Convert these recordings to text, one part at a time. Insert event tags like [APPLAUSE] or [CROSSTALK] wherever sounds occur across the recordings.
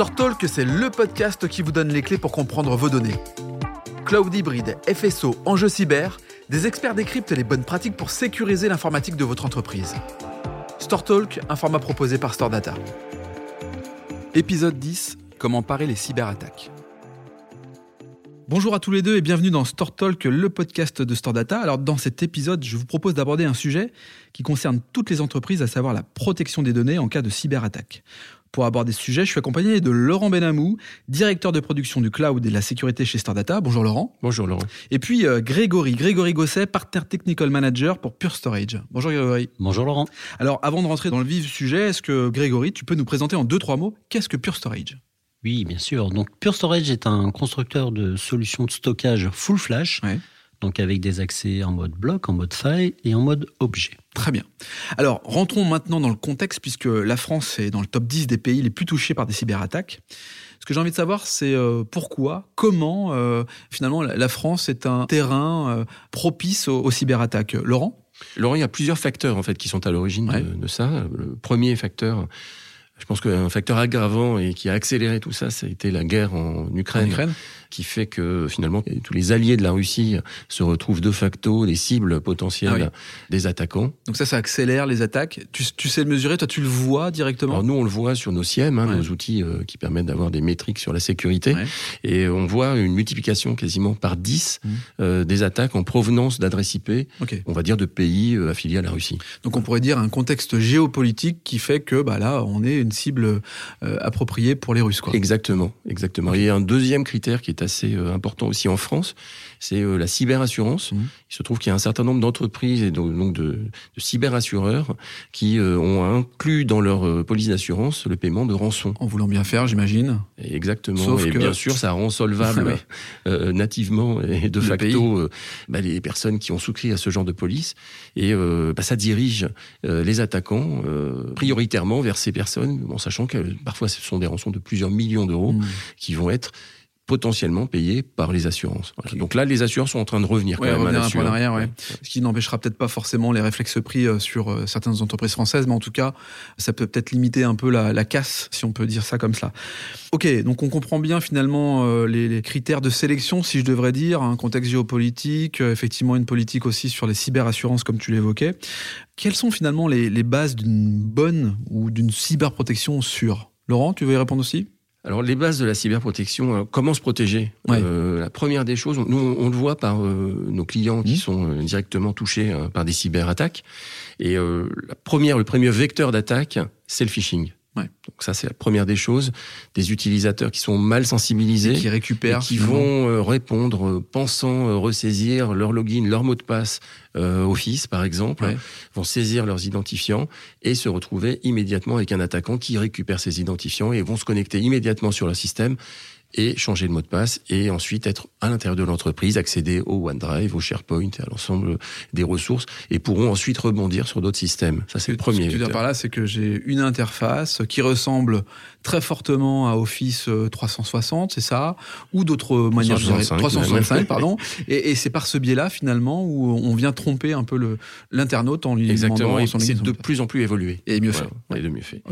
StoreTalk, c'est le podcast qui vous donne les clés pour comprendre vos données. Cloud hybride, FSO, enjeux cyber, des experts décryptent les bonnes pratiques pour sécuriser l'informatique de votre entreprise. StoreTalk, un format proposé par StoreData. Épisode 10, comment parer les cyberattaques. Bonjour à tous les deux et bienvenue dans Store Talk, le podcast de Store Data. Alors dans cet épisode, je vous propose d'aborder un sujet qui concerne toutes les entreprises, à savoir la protection des données en cas de cyberattaque. Pour aborder ce sujet, je suis accompagné de Laurent Benamou, directeur de production du cloud et de la sécurité chez Store Data. Bonjour Laurent. Bonjour Laurent. Et puis euh, Grégory, Grégory Gosset, partenaire technical manager pour Pure Storage. Bonjour Grégory. Bonjour Laurent. Alors avant de rentrer dans le vif du sujet, est-ce que Grégory, tu peux nous présenter en deux trois mots qu'est-ce que Pure Storage? Oui, bien sûr. Donc Pure Storage est un constructeur de solutions de stockage full flash, donc avec des accès en mode bloc, en mode faille et en mode objet. Très bien. Alors rentrons maintenant dans le contexte puisque la France est dans le top 10 des pays les plus touchés par des cyberattaques. Ce que j'ai envie de savoir, c'est euh, pourquoi, comment euh, finalement la France est un terrain euh, propice aux, cyberattaques? Laurent? Laurent, il y a plusieurs facteurs en fait qui sont à l'origine de, de, ça. Le premier facteur, je pense qu'un facteur aggravant et qui a accéléré tout ça, ça a été la guerre en Ukraine, en Ukraine qui fait que finalement tous les alliés de la Russie se retrouvent de facto les cibles potentielles ah des attaquants. Donc ça, ça accélère les attaques. Tu, tu, sais le mesurer, toi tu le vois directement Alors nous, on le voit sur nos SIEM, hein, nos outils euh, qui permettent d'avoir des métriques sur la sécurité, et on voit une multiplication quasiment par 10 mmh. euh, des attaques en provenance d'adresses IP, on va dire de pays euh, affiliés à la Russie. Donc on pourrait dire un contexte géopolitique qui fait que bah là, on est une cible appropriée pour les Russes. Quoi. Exactement, exactement. Et un deuxième critère qui est assez euh, important aussi en France, c'est euh, la cyberassurance. Mmh. Il se trouve qu'il y a un certain nombre d'entreprises et donc de, de cyberassureurs qui euh, ont inclus dans leur police d'assurance le paiement de rançon. En voulant bien faire, j'imagine. Exactement. Sauf et bien sûr, ça rend solvable [LAUGHS] nativement et de facto bah, les personnes qui ont souscrit à ce genre de police. Et bah, ça dirige les attaquants prioritairement vers ces personnes, en sachant que parfois ce sont des rançons de plusieurs millions d'euros mmh. qui vont être potentiellement payés par les assurances. Donc là, les assureurs sont en train de revenir quand même un peu en arrière, ouais. Ce qui n'empêchera peut-être pas forcément les réflexes pris euh, sur euh, certaines entreprises françaises, mais en tout cas, ça peut peut-être limiter un peu la, casse, si on peut dire ça comme ça. Ok, donc on comprend bien finalement euh, les, critères de sélection, si je devrais dire, un contexte géopolitique, effectivement une politique aussi sur les cyberassurances, comme tu l'évoquais. Quelles sont finalement les, les bases d'une bonne ou d'une cyberprotection sûre? Laurent, tu veux y répondre aussi? Alors les bases de la cyberprotection, euh, comment se protéger? Euh, La première des choses, nous on, le voit par euh, nos clients qui mmh. sont directement touchés par des cyberattaques. Et la première, le premier vecteur d'attaque, c'est le phishing. Ouais. Donc ça, c'est la première des choses. Des utilisateurs qui sont mal sensibilisés, qui récupèrent, qui vont euh, répondre, euh, pensant euh, ressaisir leur login, leur mot de passe Office, par exemple, vont saisir leurs identifiants et se retrouver immédiatement avec un attaquant qui récupère ces identifiants et vont se connecter immédiatement sur le système et changer de mot de passe et ensuite être à l'intérieur de l'entreprise, accéder au OneDrive, au SharePoint, à l'ensemble des ressources et pourront ensuite rebondir sur d'autres systèmes. Ça, c'est le premier. Ce que tu veux dire par là, c'est que j'ai une interface qui ressemble très fortement à Office 360, euh, c'est ça, ou d'autres manières, 365, pardon. Et, et c'est par ce biais-là, finalement, où on vient tromper un peu le l'internaute en lui Exactement. demandant c'est de plus en plus évolué. Et mieux fait. Et de mieux fait.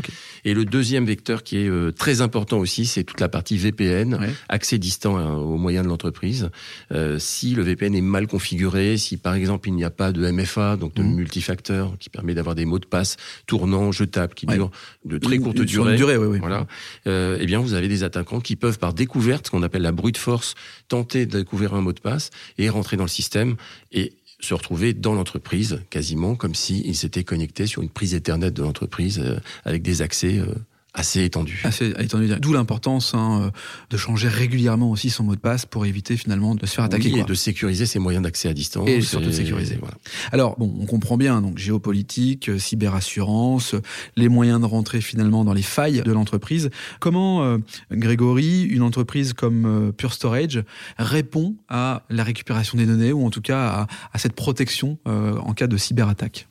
Et le deuxième vecteur qui est euh, très important aussi, c'est toute la partie VPN, accès distant hein, aux moyens de l'entreprise. Euh, si le VPN est mal configuré, si par exemple il n'y a pas de MFA, donc de mmh. multifacteur, qui permet d'avoir des mots de passe tournants, jetables, qui durent de très courte durée. durée oui, voilà euh, eh bien vous avez des attaquants qui peuvent par découverte, ce qu'on appelle la brute force, tenter de découvrir un mot de passe et rentrer dans le système et se retrouver dans l'entreprise quasiment comme s'ils s'étaient connectés sur une prise Ethernet de l'entreprise euh, avec des accès euh, assez étendu. Assez étendu. D'où l'importance hein, euh, de changer régulièrement aussi son mot de passe pour éviter finalement de se faire attaquer. et de sécuriser ses moyens d'accès à distance. Et surtout de sécuriser. Voilà. Alors, bon, on comprend bien, donc géopolitique, euh, cyberassurance, les moyens de rentrer finalement dans les failles de l'entreprise. Comment, euh, Grégory, une entreprise comme Pure Storage répond à la récupération des données ou en tout cas à, à cette protection en cas de cyberattaque?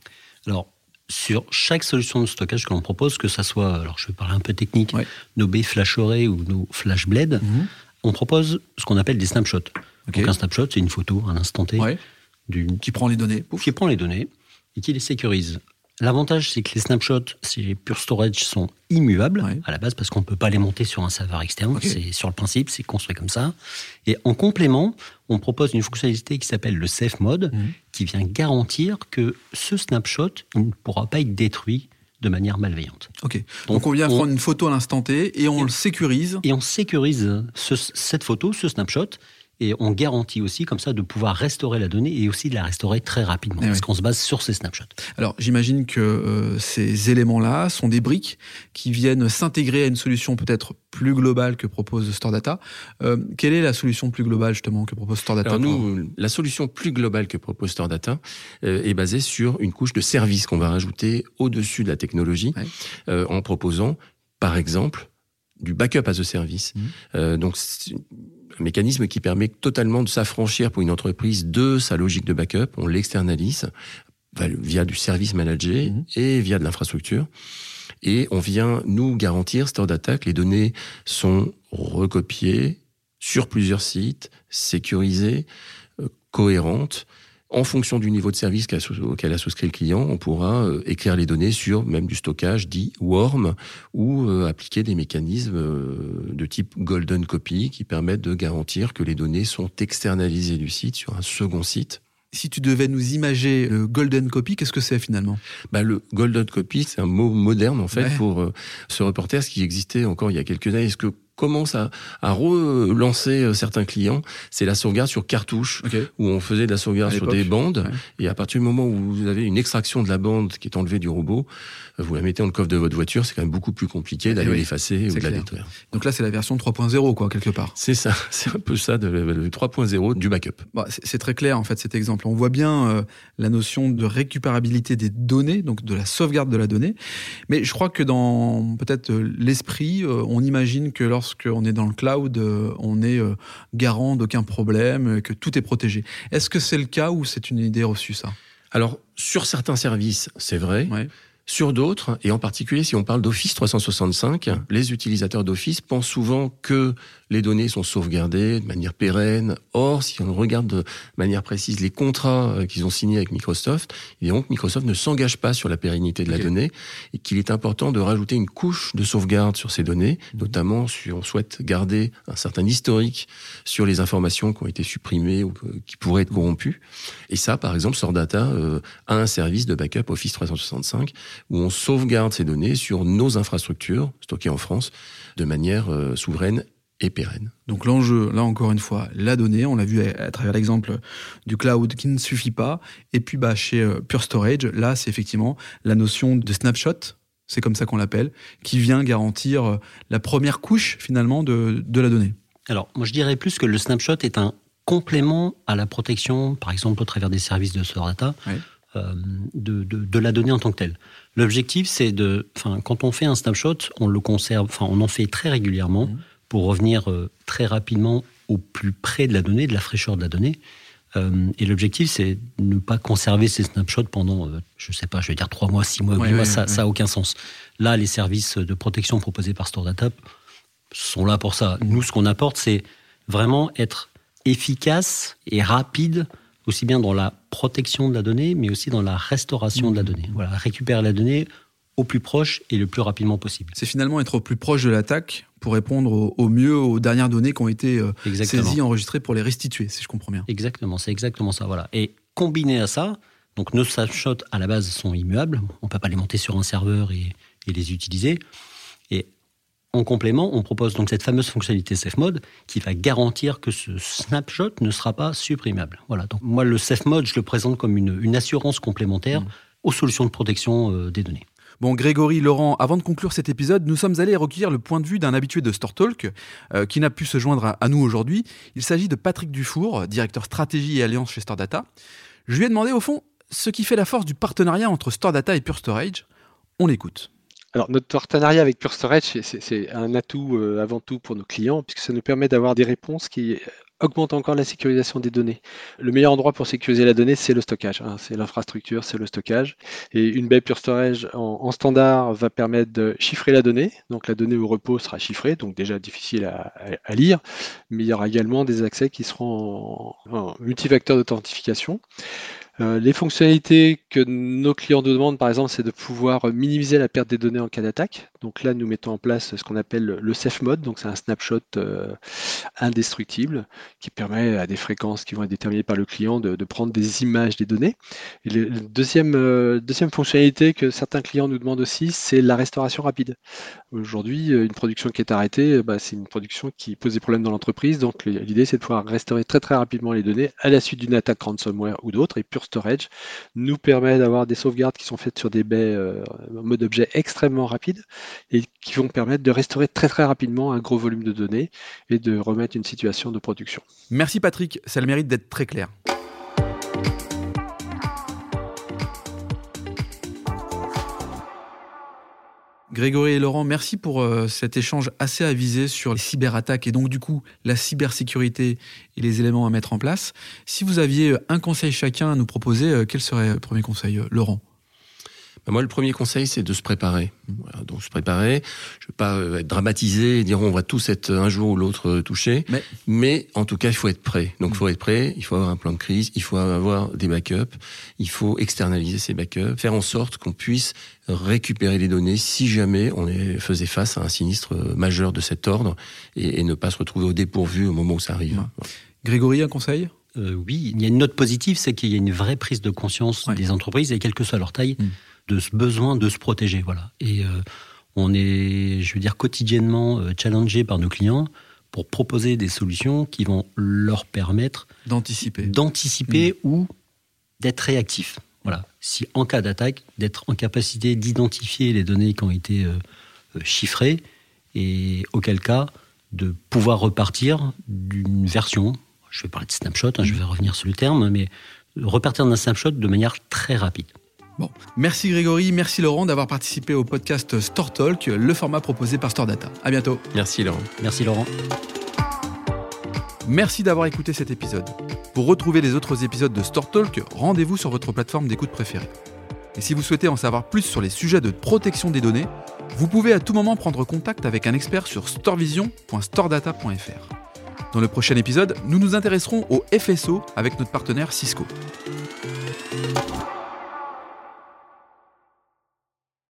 Alors, sur chaque solution de stockage que l'on propose, que ça soit, alors je vais parler un peu technique, nos baies flash array ou nos flash blade, mhm. on propose ce qu'on appelle des snapshots. Donc un snapshot, c'est une photo, un instant T, qui prend les données, qui prend les données et qui les sécurise. L'avantage, c'est que les snapshots, ces Pure Storage, sont immuables à la base parce qu'on ne peut pas les monter sur un serveur externe. C'est sur le principe, c'est construit comme ça. Et en complément, on propose une fonctionnalité qui s'appelle le Safe Mode, mhm. Qui vient garantir que ce snapshot ne pourra pas être détruit de manière malveillante. Ok. Donc, on vient prendre une photo à l'instant T et on le sécurise. Et on sécurise cette photo, ce snapshot, et on garantit aussi comme ça de pouvoir restaurer la donnée et aussi de la restaurer très rapidement, eh parce qu'on se base sur ces snapshots. Alors j'imagine que euh, ces éléments-là sont des briques qui viennent s'intégrer à une solution peut-être plus globale que propose Stordata. Euh, quelle est la solution plus globale justement que propose Stordata Alors nous, la solution plus globale que propose Stordata euh, est basée sur une couche de service qu'on va rajouter au-dessus de la technologie, euh, en proposant par exemple du backup as a service. Mmh. donc un mécanisme qui permet totalement de s'affranchir pour une entreprise de sa logique de backup. On l'externalise via du service managé mhm. et via de l'infrastructure. Et on vient nous garantir, Store Data, que les données sont recopiées sur plusieurs sites, sécurisées, euh, cohérentes, en fonction du niveau de service auquel a souscrit le client, on pourra euh, écrire les données sur même du stockage dit warm ou euh, appliquer des mécanismes euh, de type golden copy qui permettent de garantir que les données sont externalisées du site sur un second site. Si tu devais nous imager le golden copy, qu'est-ce que c'est finalement? Bah, Le golden copy, c'est un mot moderne en fait pour ce reporter, ce qui existait encore il y a quelques années. Est-ce que commence à, à relancer euh, certains clients, c'est la sauvegarde sur cartouche, où on faisait de la sauvegarde sur des bandes, et à partir du moment où vous avez une extraction de la bande qui est enlevée du robot, euh, vous la mettez dans le coffre de votre voiture, c'est quand même beaucoup plus compliqué d'aller l'effacer ou de la détruire. Donc là, c'est la version 3.0, quoi, quelque part. C'est ça, [LAUGHS] c'est un peu ça, de, 3.0 du backup. Bah, c'est très clair, en fait, cet exemple. On voit bien euh, la notion de récupérabilité des données, donc de la sauvegarde de la donnée, mais je crois que dans peut-être l'esprit, on imagine que lorsque lorsqu'on est dans le cloud, euh, on est euh, garant d'aucun problème, que tout est protégé. Est-ce que c'est le cas ou c'est une idée reçue ça? Alors, sur certains services, c'est vrai. Sur d'autres, et en particulier si on parle d'Office 365, les utilisateurs d'Office pensent souvent que les données sont sauvegardées de manière pérenne. Or, si on regarde de manière précise les contrats euh, qu'ils ont signés avec Microsoft, et donc Microsoft ne s'engage pas sur la pérennité de la donnée et qu'il est important de rajouter une couche de sauvegarde sur ces données, mhm. notamment si on souhaite garder un certain historique sur les informations qui ont été supprimées ou qui pourraient être corrompues. Et ça, par exemple, Sordata euh, a un service de backup Office 365 où on sauvegarde ces données sur nos infrastructures stockées en France de manière euh, souveraine et pérenne. Donc l'enjeu, là encore une fois, la donnée, on l'a vu à, travers l'exemple du cloud qui ne suffit pas. Et puis bah, chez euh, Pure Storage, là c'est effectivement la notion de snapshot, c'est comme ça qu'on l'appelle, qui vient garantir euh, la première couche finalement de, de la donnée. Alors moi je dirais plus que le snapshot est un complément à la protection, par exemple au travers des services de store data, de, de, de, la donnée en tant que telle. L'objectif, c'est de, enfin, quand on fait un snapshot, on le conserve, enfin, on en fait très régulièrement. Mmh pour revenir euh, très rapidement au plus près de la donnée, de la fraîcheur de la donnée. Euh, et l'objectif, c'est ne pas conserver ces snapshots pendant, euh, je ne sais pas, je vais dire trois mois, six mois, huit mois, ça n'a aucun sens. Là, les services de protection proposés par StoreData sont là pour ça. Nous, ce qu'on apporte, c'est vraiment être efficace et rapide, aussi bien dans la protection de la donnée, mais aussi dans la restauration de la mmh. donnée. Voilà, récupérer la donnée au plus proche et le plus rapidement possible. C'est finalement être au plus proche de l'attaque pour répondre au, mieux aux dernières données qui ont été euh, saisies, enregistrées pour les restituer, si je comprends bien. Exactement, c'est exactement ça. Voilà. Et combiné à ça, donc nos snapshots à la base sont immuables, on ne peut pas les monter sur un serveur et, les utiliser. Et en complément, on propose donc cette fameuse fonctionnalité Safe Mode qui va garantir que ce snapshot ne sera pas supprimable. Voilà. Donc moi, le Safe Mode, je le présente comme une, assurance complémentaire mmh. aux solutions de protection euh, des données. Bon, Grégory, Laurent, avant de conclure cet épisode, nous sommes allés recueillir le point de vue d'un habitué de Store Talk euh, qui n'a pu se joindre à, nous aujourd'hui. Il s'agit de Patrick Dufour, directeur stratégie et alliance chez Store Data. Je lui ai demandé au fond ce qui fait la force du partenariat entre Store Data et Pure Storage. On l'écoute. Alors, notre partenariat avec Pure Storage, c'est un atout euh, avant tout pour nos clients, puisque ça nous permet d'avoir des réponses qui augmente encore la sécurisation des données. Le meilleur endroit pour sécuriser la donnée, c'est le stockage. Hein. c'est l'infrastructure, c'est le stockage. Et une baie Pure Storage en, standard va permettre de chiffrer la donnée. Donc la donnée au repos sera chiffrée, donc déjà difficile à, lire. Mais il y aura également des accès qui seront en, multifacteur d'authentification. Euh, les fonctionnalités que nos clients nous demandent, par exemple, c'est de pouvoir minimiser la perte des données en cas d'attaque. Donc là, nous mettons en place ce qu'on appelle le safe mode. Donc c'est un snapshot euh, indestructible qui permet à des fréquences qui vont être déterminées par le client de, prendre des images des données. Et euh, deuxième fonctionnalité que certains clients nous demandent aussi, c'est la restauration rapide. Aujourd'hui, une production qui est arrêtée, bah, c'est une production qui pose des problèmes dans l'entreprise. Donc l'idée, c'est de pouvoir restaurer très très rapidement les données à la suite d'une attaque ransomware ou d'autres. Et Storage nous permet d'avoir des sauvegardes qui sont faites sur des baies euh, mode objet extrêmement rapide et qui vont permettre de restaurer très très rapidement un gros volume de données et de remettre une situation de production. Merci Patrick, ça a le mérite d'être très clair. Grégory et Laurent, merci pour euh, cet échange assez avisé sur les cyberattaques et donc du coup la cybersécurité et les éléments à mettre en place. Si vous aviez euh, un conseil chacun à nous proposer, euh, quel serait le premier conseil, Laurent? Moi, le premier conseil, c'est de se préparer. donc, se préparer. Je ne veux pas euh, être dramatisé et dire on va tous être un jour ou l'autre euh, touchés. Mais... mais en tout cas, il faut être prêt. Donc, il faut être prêt. Il faut avoir un plan de crise. Il faut avoir des backups. Il faut externaliser ces backups. Faire en sorte qu'on puisse récupérer les données si jamais on faisait face à un sinistre euh, majeur de cet ordre et, ne pas se retrouver au dépourvu au moment où ça arrive. Grégory, un conseil? Oui, il y a une note positive, c'est qu'il y a une vraie prise de conscience des entreprises, et quelle que soit leur taille, hmm de ce besoin de se protéger. Voilà. Et euh, on est, je veux dire, quotidiennement euh, challengé par nos clients pour proposer des solutions qui vont leur permettre d'anticiper, d'anticiper mm. ou d'être réactifs. Voilà. Si en cas d'attaque, d'être en capacité d'identifier les données qui ont été euh, chiffrées et auquel cas de pouvoir repartir d'une version. Je vais parler de snapshot, hein, je vais revenir sur le terme, mais repartir d'un snapshot de manière très rapide. Bon, merci Grégory, merci Laurent d'avoir participé au podcast Store Talk, le format proposé par Store Data. À bientôt. Merci Laurent. Merci Laurent. Merci d'avoir écouté cet épisode. Pour retrouver les autres épisodes de Store Talk, rendez-vous sur votre plateforme d'écoute préférée. Et si vous souhaitez en savoir plus sur les sujets de protection des données, vous pouvez à tout moment prendre contact avec un expert sur storevision.storedata.fr. Dans le prochain épisode, nous nous intéresserons au FSO avec notre partenaire Cisco.